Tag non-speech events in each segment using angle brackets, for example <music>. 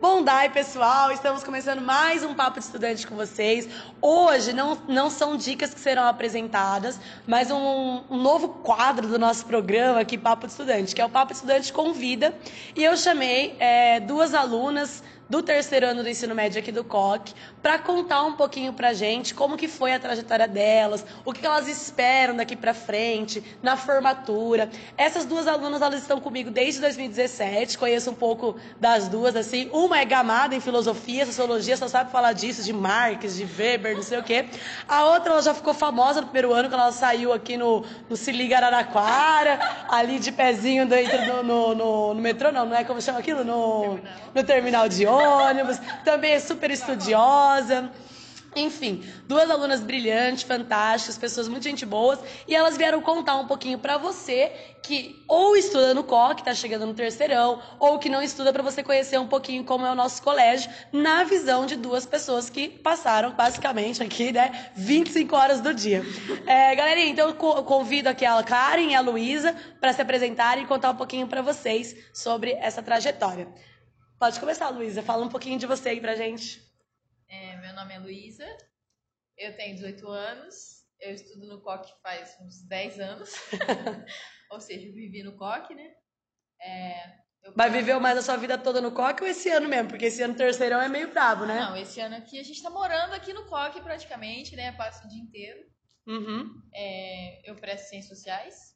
Bom day, pessoal! Estamos começando mais um Papo de Estudante com vocês. Hoje não, não são dicas que serão apresentadas, mas um, um novo quadro do nosso programa aqui, Papo de Estudante, que é o Papo de Estudante Convida. E eu chamei é, duas alunas do terceiro ano do ensino médio aqui do COC, para contar um pouquinho para gente como que foi a trajetória delas, o que elas esperam daqui para frente, na formatura. Essas duas alunas, elas estão comigo desde 2017, conheço um pouco das duas, assim. Uma é gamada em filosofia, sociologia, só sabe falar disso, de Marx, de Weber, não sei o quê. A outra, ela já ficou famosa no primeiro ano, quando ela saiu aqui no, no Se Liga Araraquara, ali de pezinho dentro no, no, no, no metrô, não, não é como chama aquilo? No, no terminal de ônibus, também é super estudiosa. Enfim, duas alunas brilhantes, fantásticas, pessoas muito gente boas, e elas vieram contar um pouquinho para você que ou estuda no COC, está chegando no terceirão, ou que não estuda para você conhecer um pouquinho como é o nosso colégio, na visão de duas pessoas que passaram basicamente aqui, né, 25 horas do dia. É, galerinha, então eu convido aqui a Karen e a Luísa para se apresentarem e contar um pouquinho para vocês sobre essa trajetória. Pode começar, Luísa. Fala um pouquinho de você aí pra gente. É, meu nome é Luísa, eu tenho 18 anos, eu estudo no COC faz uns 10 anos, <laughs> ou seja, vivi no COC, né? É, Vai viver mais a sua vida toda no COC ou esse ano mesmo? Porque esse ano terceirão é meio bravo, né? Não, esse ano aqui a gente tá morando aqui no COC praticamente, né? Passo o dia inteiro. Uhum. É, eu presto ciências sociais.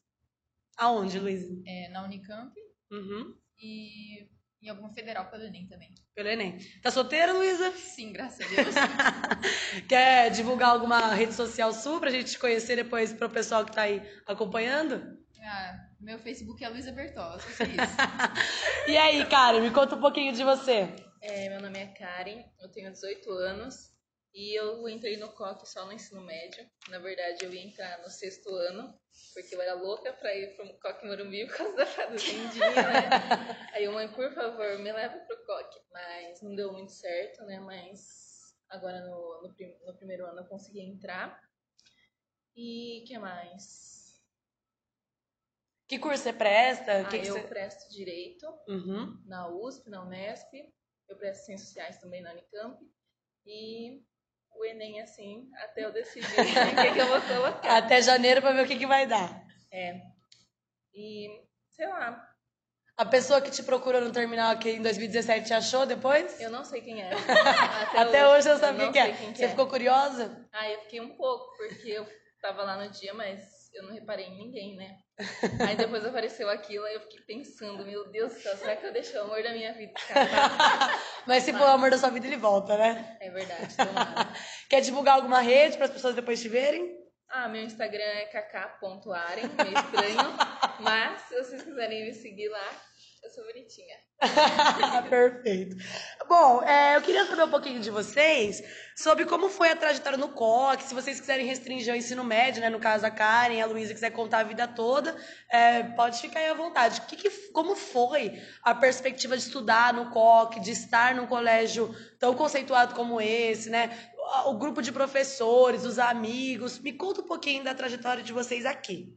Aonde, Luísa? É, na Unicamp. Uhum. E em alguma federal pelo Enem também. Pelo Enem. Tá solteira, Luísa? Sim, graças a Deus. <laughs> Quer divulgar alguma rede social sua pra gente te conhecer depois pro pessoal que tá aí acompanhando? Ah, meu Facebook é Luísa Bertola, só isso. <laughs> e aí, Karen, me conta um pouquinho de você. É, meu nome é Karen, eu tenho 18 anos e eu entrei no COC só no ensino médio. Na verdade, eu ia entrar no sexto ano, porque eu era louca pra ir pro COC Morumbi por causa da fazendinha, né? <laughs> Aí, mãe, por favor, me leva pro COC. Mas não deu muito certo, né? Mas agora no, no, no primeiro ano eu consegui entrar. E que mais? Que curso você presta? Ah, que que eu você... presto Direito uhum. na USP, na Unesp. Eu presto Ciências Sociais também na Unicamp. E o Enem assim até eu decidir <laughs> o que, que, eu vou colocar. Até janeiro para ver o que, que vai dar. É. E, sei lá. A pessoa que te procurou no terminal aqui em 2017 te achou depois? Eu não sei quem é. <laughs> Até, Até hoje, você não sabe quem, que é. quem, que Você é. ficou curiosa? Ah, eu fiquei um pouco, porque eu tava lá no dia, mas eu não reparei em ninguém, né? Aí depois apareceu aquilo, aí eu fiquei pensando, meu Deus do céu, será que eu deixei o amor da minha vida <laughs> Mas se for o amor da sua vida, ele volta, né? É verdade, tomara. <laughs> Quer divulgar alguma rede para as pessoas depois te verem? Ah, meu Instagram é kk.aren, meio estranho. <laughs> mas se vocês quiserem me seguir lá, eu sou bonitinha. <laughs> Perfeito. Bom, é, eu queria saber um pouquinho de vocês sobre como foi a trajetória no COC, se vocês quiserem restringir o ensino médio, né? No caso, a Karen, a Luísa quiser contar a vida toda, é, pode ficar aí à vontade. Que que, como foi a perspectiva de estudar no COC, de estar num colégio tão conceituado como esse, né? O grupo de professores, os amigos. Me conta um pouquinho da trajetória de vocês aqui.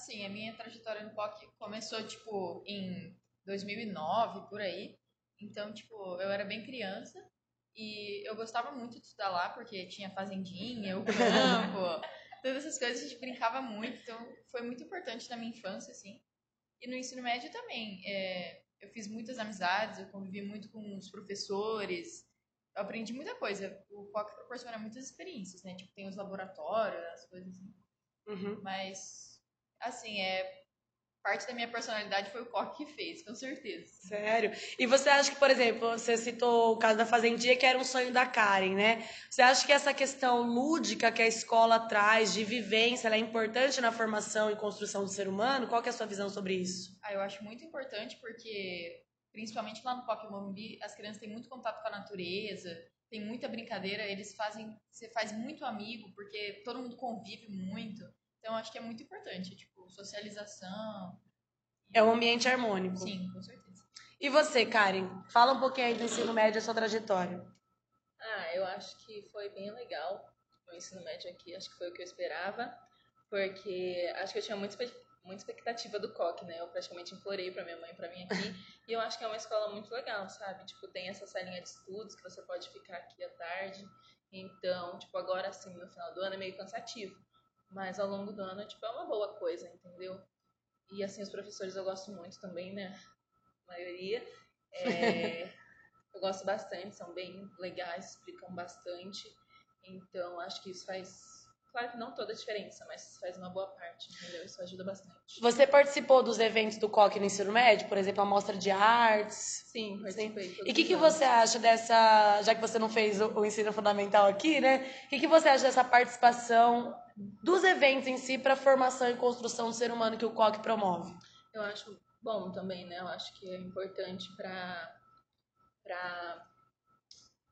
Assim, a minha trajetória no POC começou, tipo, em 2009, por aí. Então, tipo, eu era bem criança e eu gostava muito de estudar lá porque tinha fazendinha, o campo, <laughs> todas essas coisas a gente brincava muito. Então, foi muito importante na minha infância, assim. E no ensino médio também. É, eu fiz muitas amizades, eu convivi muito com os professores, eu aprendi muita coisa. O POC proporciona muitas experiências, né? Tipo, tem os laboratórios, as coisas assim. Uhum. Mas assim, é parte da minha personalidade foi o Coque que fez, com certeza. Sério? E você acha que, por exemplo, você citou o caso da Fazendinha, que era um sonho da Karen, né? Você acha que essa questão lúdica que a escola traz, de vivência, é importante na formação e construção do ser humano? Qual é a sua visão sobre isso? Ah, eu acho muito importante porque, principalmente lá no Coque Morumbi, as crianças têm muito contato com a natureza, tem muita brincadeira, eles fazem, você faz muito amigo, porque todo mundo convive muito. Então, acho que é muito importante, tipo, socialização. É um ambiente harmônico. Sim, com certeza. E você, Karen? Fala um pouquinho aí do ensino médio, a sua trajetória. Ah, eu acho que foi bem legal o ensino médio aqui, acho que foi o que eu esperava, porque acho que eu tinha muita, muita expectativa do COC, né? Eu praticamente implorei para minha mãe para vir aqui. <laughs> e eu acho que é uma escola muito legal, sabe? Tipo, tem essa salinha de estudos que você pode ficar aqui à tarde. Então, tipo, agora sim, no final do ano é meio cansativo. Mas ao longo do ano, tipo, é uma boa coisa, entendeu? E assim, os professores eu gosto muito também, né? A maioria. É, <laughs> eu gosto bastante, são bem legais, explicam bastante. Então, acho que isso faz Claro que não toda a diferença, mas faz uma boa parte, entendeu? Isso ajuda bastante. Você participou dos eventos do COC no ensino médio? Por exemplo, a mostra de artes? Sim, participei. E o que, que você acha dessa... Já que você não fez o, o ensino fundamental aqui, né? O que, que você acha dessa participação dos eventos em si para a formação e construção do ser humano que o COC promove? Eu acho bom também, né? Eu acho que é importante para para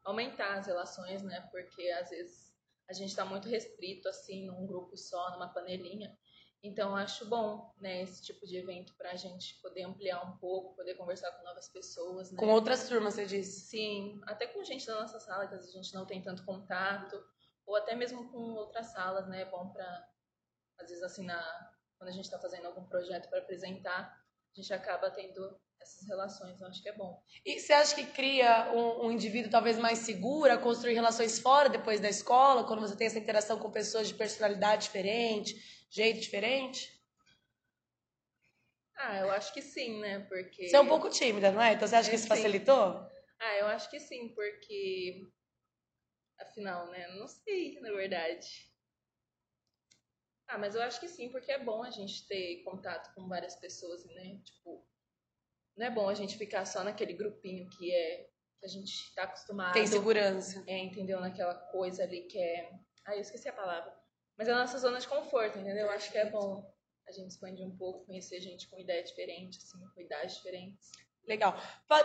aumentar as relações, né? Porque às vezes a gente está muito restrito assim num grupo só, numa panelinha. Então acho bom, né, esse tipo de evento para a gente poder ampliar um pouco, poder conversar com novas pessoas, né? Com outras turmas, você disse? Sim, até com gente da nossa sala que a gente não tem tanto contato, ou até mesmo com outras salas, né? É bom para às vezes assim na quando a gente está fazendo algum projeto para apresentar, a gente acaba tendo essas relações. Eu acho que é bom. E você acha que cria um, um, indivíduo talvez mais seguro a construir relações fora depois da escola, quando você tem essa interação com pessoas de personalidade diferente, jeito diferente? Ah, eu acho que sim, né? Porque. Você é um pouco tímida, não é? Então você acha é, que isso sim. facilitou? Ah, eu acho que sim, porque. Afinal, né? Não sei, na verdade. Ah, mas eu acho que sim, porque é bom a gente ter contato com várias pessoas, né? Tipo, não é bom a gente ficar só naquele grupinho que é que a gente está acostumado. Tem segurança. É, entendeu? Naquela coisa ali que é. Ah, eu esqueci a palavra. Mas é a nossa zona de conforto, entendeu? Eu acho que é bom a gente expandir um pouco, conhecer gente com ideia diferente, assim, com idades diferentes. Legal.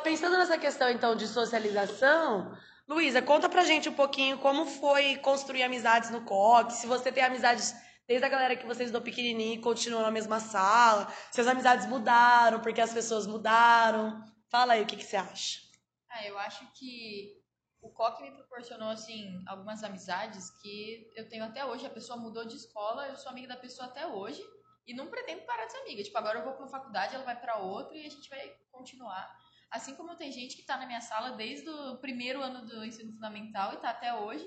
Pensando nessa questão, então, de socialização, Luísa, conta pra gente um pouquinho como foi construir amizades no COC, se você tem amizades Desde a galera que vocês do pequenininho continuam na mesma sala, se as amizades mudaram, porque as pessoas mudaram. Fala aí o que, que você acha. Ah, eu acho que o COC me proporcionou, assim, algumas amizades que eu tenho até hoje. A pessoa mudou de escola, eu sou amiga da pessoa até hoje e não pretendo parar de ser amiga. Tipo, agora eu vou para uma faculdade, ela vai para outra e a gente vai continuar. Assim como tem gente que está na minha sala desde o primeiro ano do ensino fundamental e está até hoje.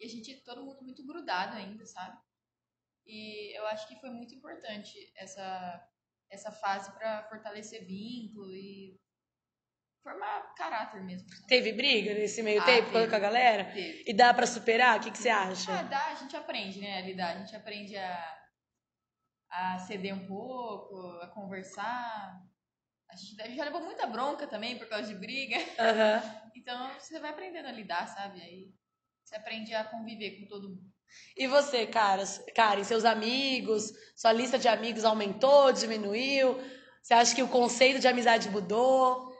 E a gente, todo mundo muito grudado ainda, sabe? E eu acho que foi muito importante essa, essa fase para fortalecer vínculo e formar caráter mesmo. Sabe? Teve briga nesse meio ah, tempo teve, com a galera? Teve. E dá para superar? O que, que você acha? Ah, dá, a gente aprende, né, a lidar. A gente aprende a, a ceder um pouco, a conversar. A gente já levou muita bronca também por causa de briga. Uhum. <laughs> Então você vai aprendendo a lidar, sabe? Aí você aprende a conviver com todo mundo. E você, cara, Karen, seus amigos, sua lista de amigos aumentou, diminuiu? Você acha que o conceito de amizade mudou?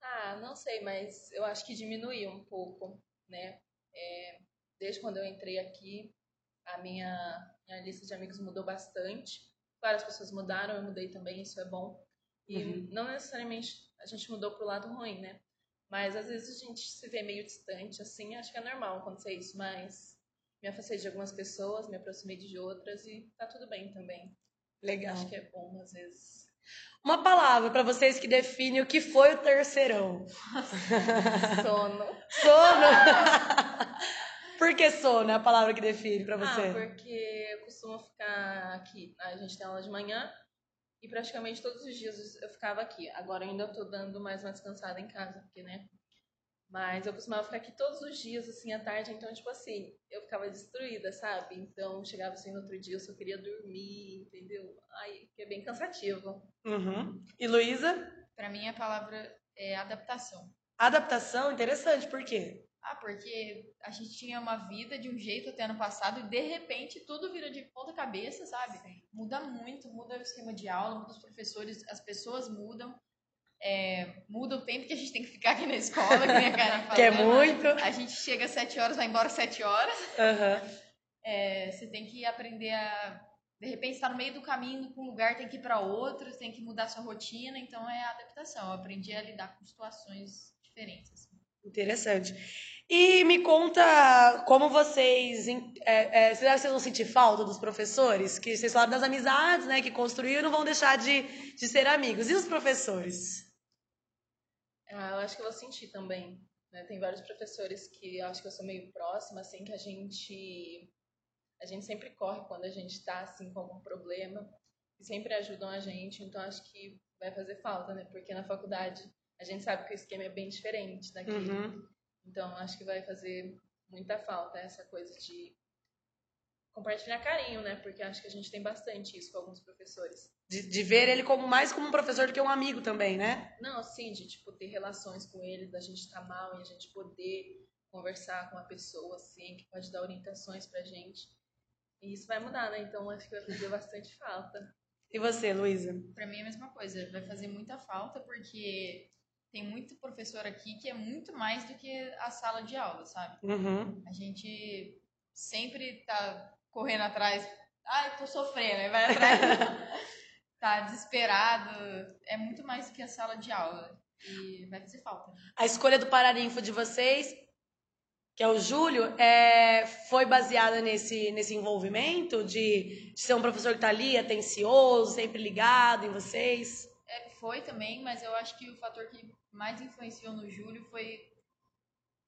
Ah, não sei, mas eu acho que diminuiu um pouco, né? É, desde quando eu entrei aqui, a minha, minha lista de amigos mudou bastante. Claro, as pessoas mudaram, eu mudei também, isso é bom. E uhum. não necessariamente a gente mudou pro lado ruim, né? Mas às vezes a gente se vê meio distante, assim, acho que é normal acontecer isso, mas me afastei de algumas pessoas, me aproximei de outras e tá tudo bem também. Legal. Acho que é bom, às vezes. Uma palavra para vocês que define o que foi o terceirão. sono. <laughs> Sono? Por que sono é a palavra que define para você? Ah, porque eu costumo ficar aqui. A gente tem aula de manhã e praticamente todos os dias eu ficava aqui. Agora ainda eu tô dando mais uma descansada em casa, porque, né, mas eu costumava ficar aqui todos os dias, assim, à tarde. Então, tipo assim, eu ficava destruída, sabe? Então, chegava assim no outro dia, eu só queria dormir, entendeu? Aí, que é bem cansativo. Uhum. E Luísa? Pra mim, a palavra é adaptação. Adaptação? Interessante, por quê? Ah, porque a gente tinha uma vida de um jeito até ano passado e de repente tudo vira de ponta cabeça, sabe? Sim. Muda muito, muda o esquema de aula, muda os professores, as pessoas mudam é, muda o tempo que a gente tem que ficar aqui na escola, que a Karen falou. <laughs> que é muito. A gente chega às sete horas, vai embora às sete horas. Uhum. É, você tem que aprender a. De repente, está no meio do caminho com um lugar, tem que ir para outro, tem que mudar sua rotina, então é a adaptação. Eu aprendi a lidar com situações diferentes. Assim. Interessante. E me conta como vocês. É, é, será que vocês vão sentir falta dos professores? Que vocês falaram das amizades, né? Que construíram não vão deixar de, de ser amigos. E os professores? Ah, eu acho que eu vou sentir também. Né? Tem vários professores que eu acho que eu sou meio próxima, assim, que a gente. A gente sempre corre quando a gente está assim, com algum problema. E sempre ajudam a gente. Então acho que vai fazer falta, né? Porque na faculdade a gente sabe que o esquema é bem diferente daqui. Uhum. Então, acho que vai fazer muita falta essa coisa de compartilhar carinho, né? Porque acho que a gente tem bastante isso com alguns professores. De, de, ver ele como mais como um professor do que um amigo também, né? Não, sim, de tipo, ter relações com ele, da gente estar tá mal e a gente poder conversar com uma pessoa assim, que pode dar orientações pra gente. E isso vai mudar, né? Então acho que vai fazer bastante falta. E você, Luísa? Pra mim é a mesma coisa. Vai fazer muita falta porque tem muito professor aqui que é muito mais do que a sala de aula, sabe? Uhum. A gente sempre tá correndo atrás. Ah, eu tô sofrendo, vai atrás. <laughs> tá desesperado. É muito mais do que a sala de aula. E vai fazer falta. A escolha do Paraninfo de vocês, que é o Júlio, é, foi baseada nesse, nesse envolvimento de, de ser um professor que tá ali, atencioso, sempre ligado em vocês? É, foi também, mas eu acho que o fator que mais influenciou no Júlio foi.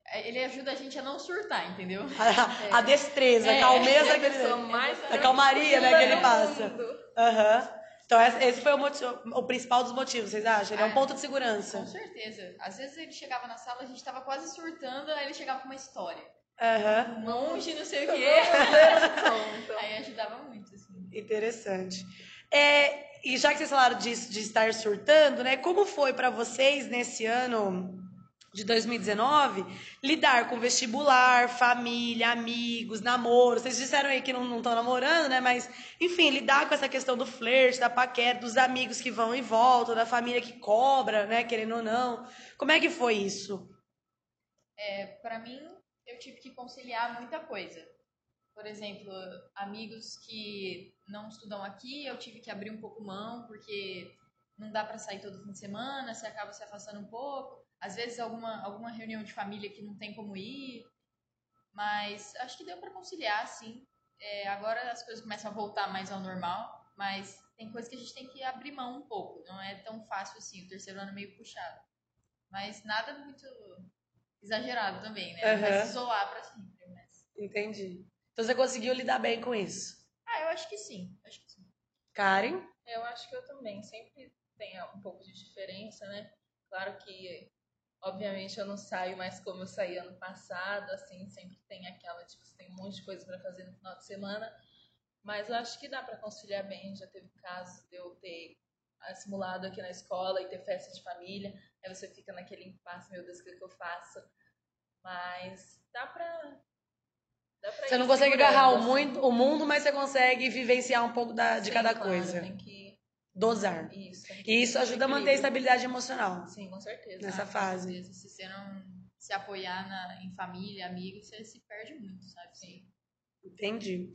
É, ele ajuda a gente a não surtar, entendeu? <laughs> A, a destreza, é, a calmeza que ele. Mais a calmaria né, que ele passa. Uhum. Então, esse foi o, motivo, o principal dos motivos, vocês acham? Ele é um é, ponto de segurança. Com certeza. Às vezes ele chegava na sala, a gente tava quase surtando, aí ele chegava com uma história. Uhum. Monge, não sei o quê. <laughs> aí ajudava muito, assim. Interessante. É, e já que vocês falaram disso, de estar surtando, né? Como foi para vocês nesse ano de 2019 lidar com vestibular, família, amigos, namoro? Vocês disseram aí que não estão namorando, né? Mas, enfim, lidar com essa questão do flerte, da paquera, dos amigos que vão e voltam, da família que cobra, né? Querendo ou não. Como é que foi isso? É, para mim, eu tive que conciliar muita coisa. Por exemplo, amigos que não estudam aqui, eu tive que abrir um pouco mão, porque não dá para sair todo fim de semana, você acaba se afastando um pouco. Às vezes alguma, alguma reunião de família que não tem como ir. Mas acho que deu para conciliar, sim. É, agora as coisas começam a voltar mais ao normal, mas tem coisas que a gente tem que abrir mão um pouco. Não é tão fácil assim, o terceiro ano é meio puxado. Mas nada muito exagerado também, né? Não vai se isolar para sempre. Mas... Entendi. Então você conseguiu lidar bem com isso? Ah, eu acho que sim. Acho que sim. Karen? Eu acho que eu também. Sempre tem um pouco de diferença, né? Claro que, obviamente, eu não saio mais como eu saí ano passado, assim, sempre tem aquela, tipo, você tem um monte de coisa para fazer no final de semana. Mas eu acho que dá para conciliar bem. Já teve casos de eu ter simulado aqui na escola e ter festa de família. Aí você fica naquele impasse, meu Deus, o que, é que eu faço? Mas dá pra você não consegue agarrar o, muito, o mundo, mas você consegue vivenciar um pouco da, de Sim, cada claro, coisa. Tem que dosar. Isso. E isso ajuda a manter a estabilidade emocional. Sim, com certeza. Nessa ah, fase. Com certeza. Se você não se apoiar na, em família, amigos, você se perde muito, sabe? Sim. Entendi.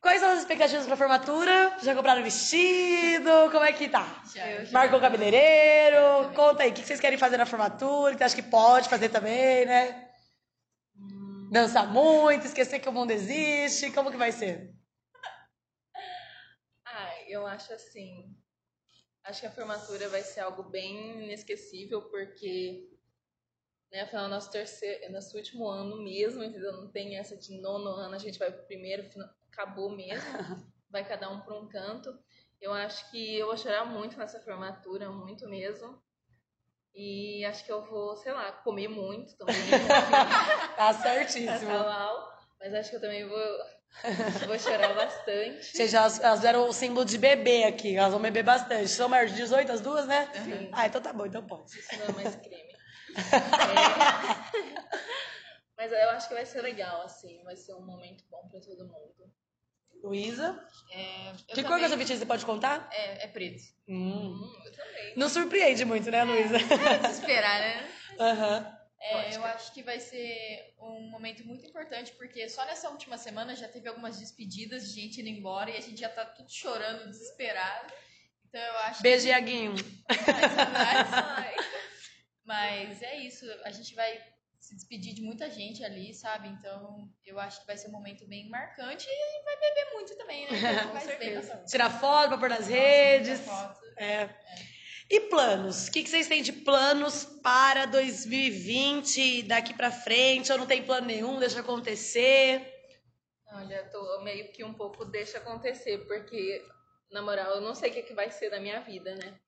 Quais são as expectativas para formatura? Já compraram vestido? Como é que tá? Já, já. Marcou cabeleireiro? Conta aí, o que vocês querem fazer na formatura? Que você acha que pode fazer também, né? dançar muito, esquecer que o mundo existe? Como que vai ser? <laughs> Ah, eu acho assim. Acho que a formatura vai ser algo bem inesquecível, porque né, afinal, nosso, terceiro, nosso último ano mesmo, entendeu? Não tem essa de nono ano, a gente vai pro primeiro, acabou mesmo. <laughs> Vai cada um para um canto. Eu acho que eu vou chorar muito nessa formatura, muito mesmo. E acho que eu vou, sei lá, comer muito também. <laughs> tá certíssimo. Tá mas acho que eu também vou, <laughs> vou chorar bastante. Seja, elas, elas deram o símbolo de bebê aqui, elas vão beber bastante. São maiores de 18 as duas, né? Sim. Ah, então tá bom, então pode. Isso não é mais creme. é... Mas eu acho que vai ser legal, assim, vai ser um momento bom pra todo mundo. Luísa? É, que também... cor que é seu vestido, você pode contar? É, é preto. Hum. hum. eu também. Não surpreende muito, né, Luísa? É, esperar, né? <laughs> Aham. Uhum. É, eu acho que vai ser um momento muito importante, porque só nessa última semana já teve algumas despedidas de gente indo embora e a gente já tá tudo chorando, desesperado. Então eu acho Beijo, Iaguinho. <laughs> Mas é isso, a gente vai se despedir de muita gente ali, sabe? Então, eu acho que vai ser um momento bem marcante e vai beber muito também, né? Então, <laughs> Com certeza. Tirar foto pra pôr nas Nossa, redes. foto. É. E planos? O que, vocês têm de planos para 2020, daqui pra frente? Ou não tem plano nenhum, deixa acontecer? Olha, tô meio que um pouco deixa acontecer, porque, na moral, eu não sei o que, que vai ser da minha vida, né?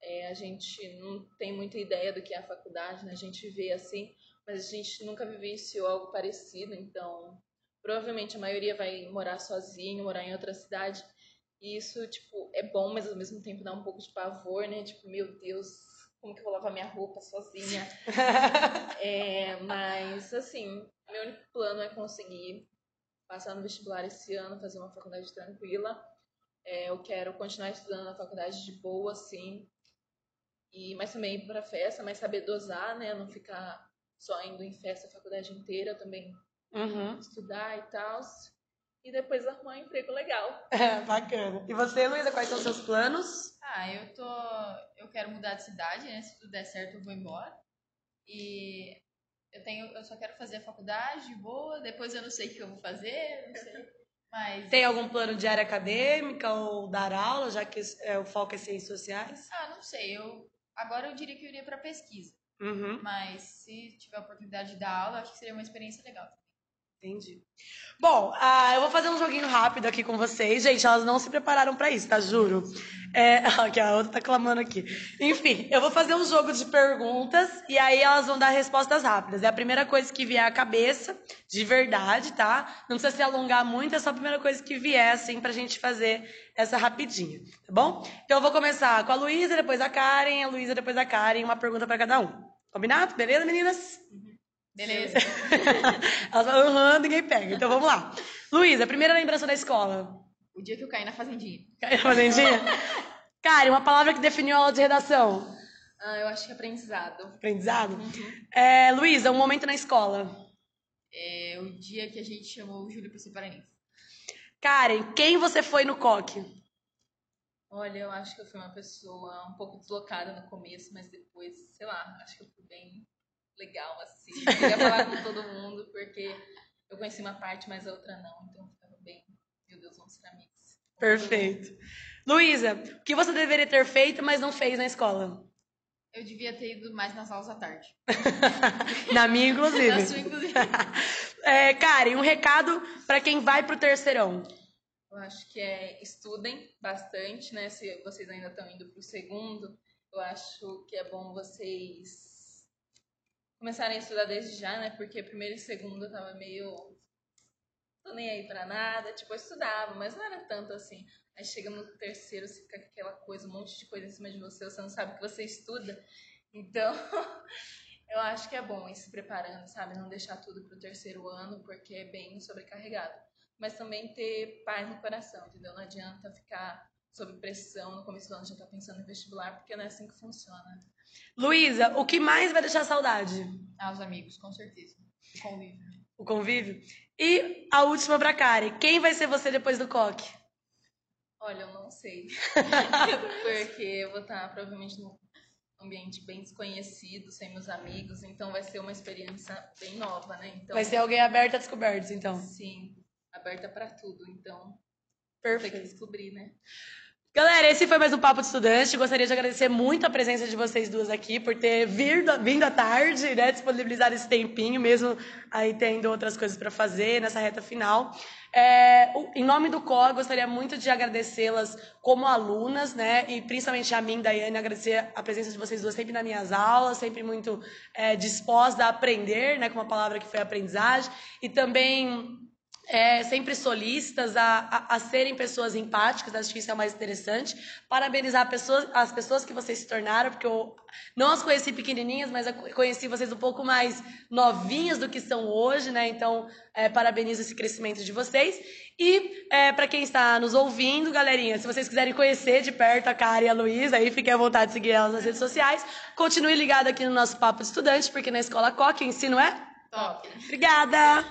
É, a gente não tem muita ideia do que é a faculdade, né? A gente vê assim, mas a gente nunca vivenciou algo parecido, então provavelmente a maioria vai morar sozinho, morar em outra cidade. E isso, tipo, é bom, mas ao mesmo tempo dá um pouco de pavor, né? Tipo, meu Deus, como que eu vou lavar minha roupa sozinha? <laughs> É, mas, assim, meu único plano é conseguir passar no vestibular esse ano, fazer uma faculdade tranquila. É, eu quero continuar estudando na faculdade de boa, assim, e, mas também ir pra festa, mas saber dosar, né? Não ficar só indo em festa a faculdade inteira, também Uhum. estudar e tal. E depois arrumar um emprego legal. <laughs> É, bacana. E você, Luísa, quais são os seus planos? Ah, eu tô. Eu quero mudar de cidade, né? Se tudo der certo, eu vou embora. E eu tenho. Eu só quero fazer a faculdade de boa, depois eu não sei o que eu vou fazer, não sei. Mas. Tem algum plano de área acadêmica ou dar aula, já que é, o foco é ciências sociais? Ah, não sei. Eu. Agora eu diria que eu iria pra pesquisa. Uhum, Mas se tiver a oportunidade de dar aula, acho que seria uma experiência legal. Entendi. Bom, ah, eu vou fazer um joguinho rápido aqui com vocês. Gente, elas não se prepararam pra isso, tá? Juro. É, <laughs> aqui, a outra tá clamando aqui. Enfim, eu vou fazer um jogo de perguntas e aí elas vão dar respostas rápidas. É a primeira coisa que vier à cabeça, de verdade, tá? Não precisa se alongar muito, é só a primeira coisa que vier, assim, pra gente fazer essa rapidinha, tá bom? Então eu vou começar com a Luísa, depois a Karen, a Luísa, depois a Karen, uma pergunta pra cada um. Combinado? Beleza, meninas? Beleza? <laughs> Elas falam, aham, ninguém pega. Então vamos lá. Luísa, primeira lembrança da escola. O dia que eu caí na fazendinha. Caiu na fazendinha? <laughs> Karen, uma palavra que definiu a aula de redação. Ah, eu acho que aprendizado. Aprendizado? É, Luísa, um momento na escola. É o dia que a gente chamou o Júlio pra ser paraninfo. Karen, quem você foi no coque? Olha, eu acho que eu fui uma pessoa um pouco deslocada no começo, mas depois, sei lá, acho que eu fui bem legal, assim. Eu queria falar com todo mundo, porque eu conheci uma parte, mas a outra não. Então eu ficava bem, meu Deus, vamos ser amigos. Perfeito. Luísa, o que você deveria ter feito, mas não fez na escola? Eu devia ter ido mais nas aulas à tarde. <laughs> Na minha, inclusive. Na sua, inclusive. <laughs> É, Karen, um recado para quem vai pro terceirão. Eu acho que é estudem bastante, né? Se vocês ainda estão indo para o segundo, eu acho que é bom vocês começarem a estudar desde já, né? Porque primeiro e segundo eu tava meio. tô nem aí pra nada. Tipo, eu estudava, mas não era tanto assim. Aí chega no terceiro, você fica com aquela coisa, um monte de coisa em cima de você, você não sabe o que você estuda. Então, <laughs> eu acho que é bom ir se preparando, sabe? Não deixar tudo pro terceiro ano, porque é bem sobrecarregado mas também ter paz no coração, entendeu? Não adianta ficar sob pressão no começo do ano já tá pensando em vestibular, porque não é assim que funciona. Luísa, o que mais vai deixar saudade? Ah, os amigos, com certeza. O convívio. O convívio? E a última pra Karen. Quem vai ser você depois do coque? Olha, eu não sei. <laughs> porque eu vou estar provavelmente num ambiente bem desconhecido, sem meus amigos, então vai ser uma experiência bem nova, né? Então, Vai ser alguém aberto a descobertas, então. sim, aberta pra tudo, então tem que Perfeito. descobrir, né? Galera, esse foi mais um Papo de Estudante. Gostaria de agradecer muito a presença de vocês duas aqui por ter vindo, vindo à tarde, né? Disponibilizar esse tempinho, mesmo aí tendo outras coisas para fazer nessa reta final. É, em nome do COA, gostaria muito de agradecê-las como alunas, né? E principalmente a mim, Daiane, agradecer a presença de vocês duas sempre nas minhas aulas, sempre muito é, disposta a aprender, né? Com uma palavra que foi aprendizagem. E também é, sempre solistas a, a, a serem pessoas empáticas, acho que isso é o mais interessante. Parabenizar pessoas, as pessoas que vocês se tornaram, porque eu não as conheci pequenininhas, mas eu conheci vocês um pouco mais novinhas do que são hoje, né? Então, é, parabenizo esse crescimento de vocês. E é, para quem está nos ouvindo, galerinha, se vocês quiserem conhecer de perto a Cara e a Luísa, aí fiquem à vontade de seguir elas nas redes sociais. Continue ligado aqui no nosso Papo de Estudante, porque na Escola Coque o ensino é... Top. Obrigada!